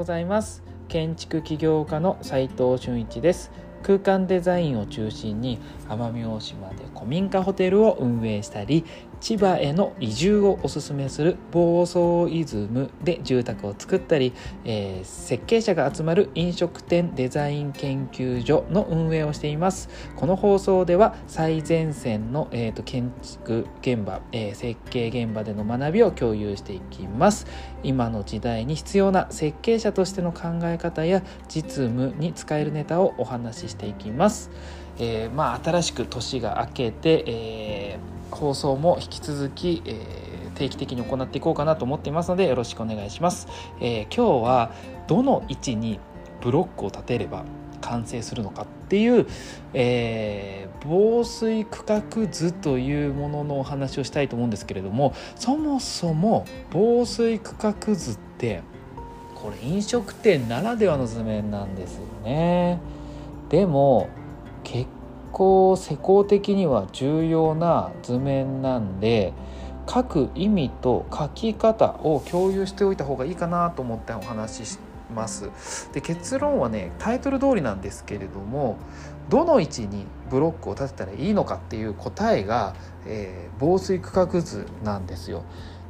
ございます。建築起業家の斉藤俊一です。空間デザインを中心に奄美大島で古民家ホテルを運営したり千葉への移住をおすすめする房総イズムで住宅を作ったり、えー、設計者が集まる飲食店デザイン研究所の運営をしています。この放送では最前線の、えーと、建築現場、えー、設計現場での学びを共有していきます。今の時代に必要な設計者としての考え方や実務に使えるネタをお話ししていきます、えー、まあ新しく年が明けて、えー放送も引き続き、えー、定期的に行っていこうかなと思っていますのでよろしくお願いします、え、今日はどの位置にブロックを立てれば完成するのかっていう、えー、防水区画図というもののお話をしたいと思うんですけれどもそもそも防水区画図ってこれ飲食店ならではの図面なんですよね。でも構施工的には重要な図面なんで書く意味と書き方を共有しておいた方がいいかなと思ってお話ししますで結論はねタイトル通りなんですけれどもどの位置にブロックを立てたらいいのかっていう答えが、えー、防水区画図なんですよ。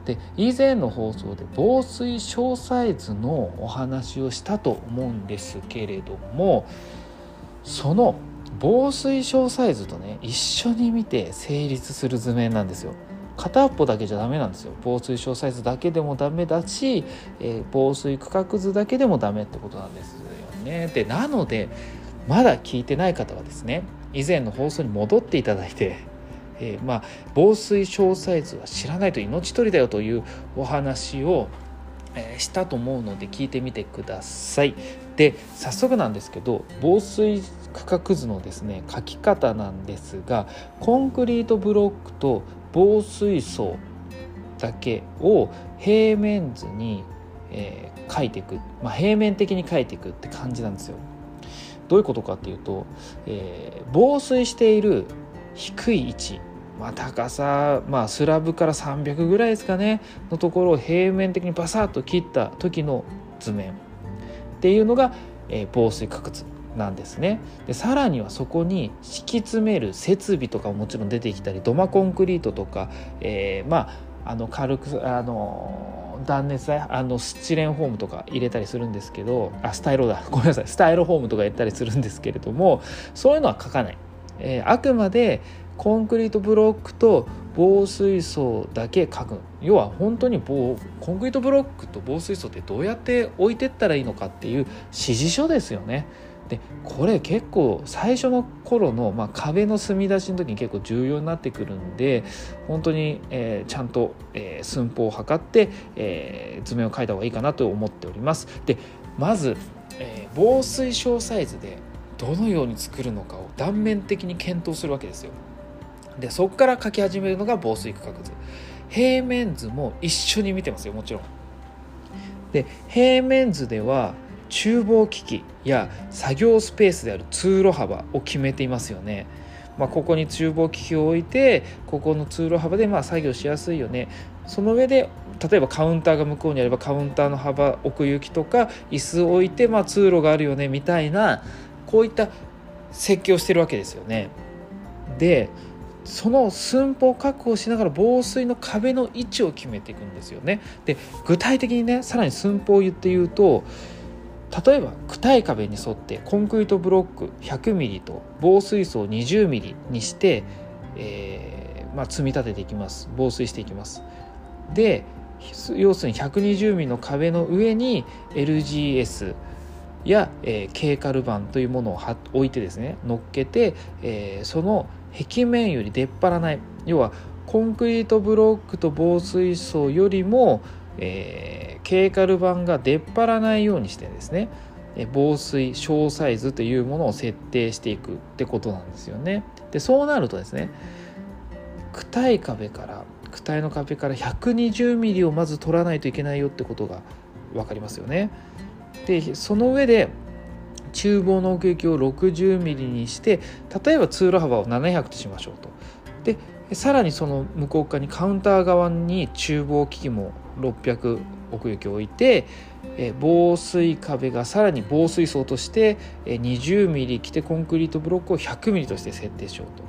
で以前の放送で防水小サイズのお話をしたと思うんですけれどもその防水小サイズとね一緒に見て成立する図面なんですよ。片っぽだけじゃダメなんですよ。防水小サイズだけでもダメだし、えー、防水区画図だけでもダメってことなんですよね。でなのでまだ聞いてない方はですね以前の放送に戻っていただいて、えー、まあ防水小サイズは知らないと命取りだよというお話をえしたと思うので聞いてみてください。で早速なんですけど防水区画図のですね書き方なんですがコンクリートブロックと防水層だけを平面図に、えー、書いていく、まあ、平面的に書いていくって感じなんですよ。どういうことかっていうと、えー、防水している低い位置まあ、高さ、まあ、スラブから300ぐらいですかねのところを平面的にバサッと切った時の図面っていうのが、えー、防水角図なんですね。でさらにはそこに敷き詰める設備とかももちろん出てきたり土間コンクリートとか、えー、まああの軽くあの断熱材あのスチレンホームとか入れたりするんですけどあスタイロだ。ごめんなさい。スタイロホームとか入れたりするんですけれどもそういうのは書かない、えー、あくまでコンクリートブロックと防水層だけ書く要は本当にコンクリートブロックと防水層ってどうやって置いてったらいいのかっていう指示書ですよね。でこれ結構最初の頃の、まあ、壁の墨出しの時に結構重要になってくるんで本当に、えー、ちゃんと、えー、寸法を測って、えー、図面を描いた方がいいかなと思っております。でまず、えー、防水小サイズでどのように作るのかを断面的に検討するわけですよ。でそこから書き始めるのが防水区画図。平面図も一緒に見てますよもちろん。で平面図では厨房機器や作業スペースである通路幅を決めていますよね、まあ、ここに厨房機器を置いてここの通路幅でまあ作業しやすいよね。その上で例えばカウンターが向こうにあればカウンターの幅奥行きとか椅子を置いてまあ通路があるよねみたいなこういった設計をしてるわけですよね。でその寸法を確保しながら防水の壁の位置を決めていくんですよね。で具体的にねさらに寸法を言って言うと例えば躯い壁に沿ってコンクリートブロック 100mm と防水層 20mm にして、えー、まあ、積み立てていきます防水していきます。で要するに 120mm の壁の上に LGS や、えー、ケーカル板というものを置いてですね乗っけて、えー、その壁面より出っ張らない要はコンクリートブロックと防水層よりも、えー、ケーカル板が出っ張らないようにしてですね防水小サイズというものを設定していくってことなんですよね。でそうなるとですね躯い壁から躯体の壁から 120mm をまず取らないといけないよってことが分かりますよね。でその上で厨房の奥行きを 60mm にして例えば通路幅を700としましょうと。でさらにその向こう側にカウンター側に厨房機器も600奥行きを置いて防水壁がさらに防水層として20ミリ来てコンクリートブロックを100ミリとして設定しようと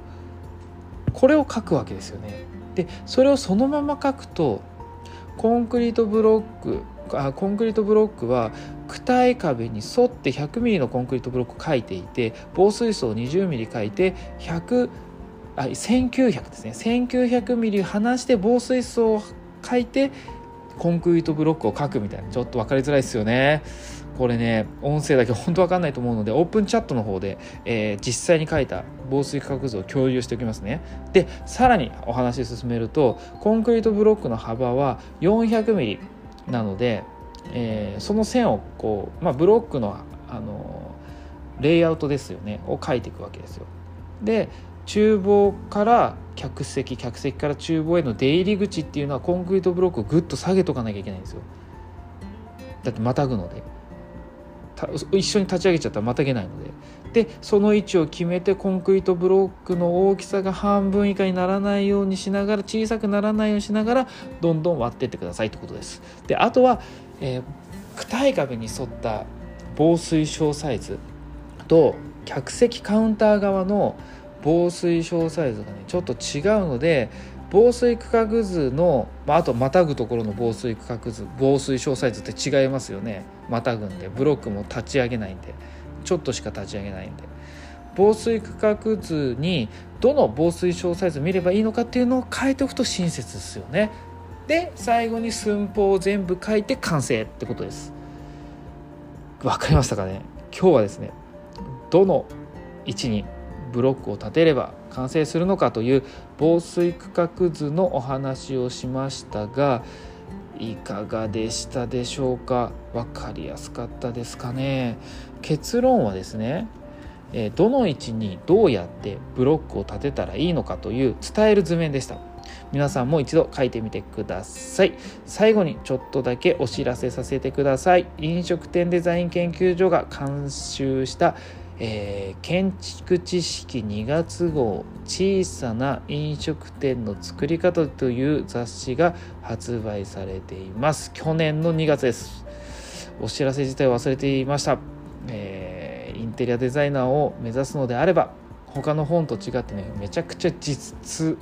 これを書くわけですよねでそれをそのまま書くとコンクリートブロックあコンクリートブロックは躯体壁に沿って100ミリのコンクリートブロックを書いていて防水層20ミリ書いて100あ1900ですね。1900ミリ離して防水層を書いてコンクリートブロックを書くみたいな。ちょっと分かりづらいですよね。これね音声だけ本当分かんないと思うのでオープンチャットの方で、えー、実際に書いた防水価格図を共有しておきますね。でさらにお話進めるとコンクリートブロックの幅は 400mm なので、えー、その線をこう、まあ、ブロックのあのレイアウトですよねを書いていくわけですよ。で厨房から客席客席から厨房への出入り口っていうのはコンクリートブロックをぐっと下げとかなきゃいけないんですよ。だってまたぐので。一緒に立ち上げちゃったらまたげないので。でその位置を決めてコンクリートブロックの大きさが半分以下にならないようにしながら小さくならないようにしながらどんどん割ってってくださいってことです。であとは、えー、躯体壁に沿った防水小サイズと客席カウンター側の防水小サイズがねちょっと違うので防水区画図の、まあ、あとまたぐところの防水区画図防水小サイズって違いますよね。またぐんでブロックも立ち上げないんでちょっとしか立ち上げないんで。防水区画図にどの防水小サイズ見ればいいのかっていうのを書いておくと親切ですよね。で最後に寸法を全部書いて完成ってことです。わかりましたかね？今日はですねどの位置にブロックを立てれば完成するのかという防水区画図のお話をしましたがいかがでしたでしょうか？分かりやすかったですかね。結論はですねどの位置にどうやってブロックを立てたらいいのかという伝える図面でした。皆さんも一度書いてみてください。最後にちょっとだけお知らせさせてください。飲食店デザイン研究所が監修したえー、建築知識2月号小さな飲食店の作り方という雑誌が発売されています。去年の2月です。お知らせ自体忘れていました、えー、インテリアデザイナーを目指すのであれば他の本と違ってねめちゃくちゃ実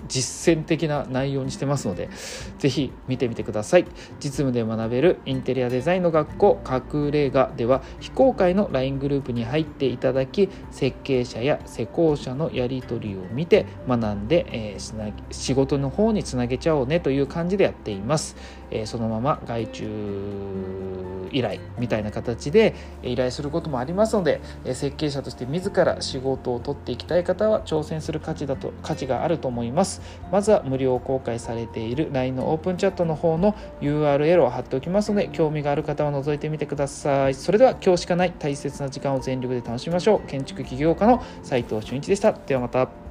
実践的な内容にしてますので是非見てみてください。実務で学べるインテリアデザインの学校隠れ家では非公開の LINE グループに入っていただき設計者や施工者のやり取りを見て学んで、えー、仕事の方につなげちゃおうねという感じでやっています、え、そのまま外注依頼みたいな形で依頼することもありますのでえ設計者として自ら仕事を取っていきたい方は挑戦する価値だと価値があると思います。まずは無料公開されている LINE のオープンチャットの方の URL を貼っておきますので興味がある方は覗いてみてください。それでは今日しかない大切な時間を全力で楽しみましょう。建築起業家の斉藤俊一でした。ではまた。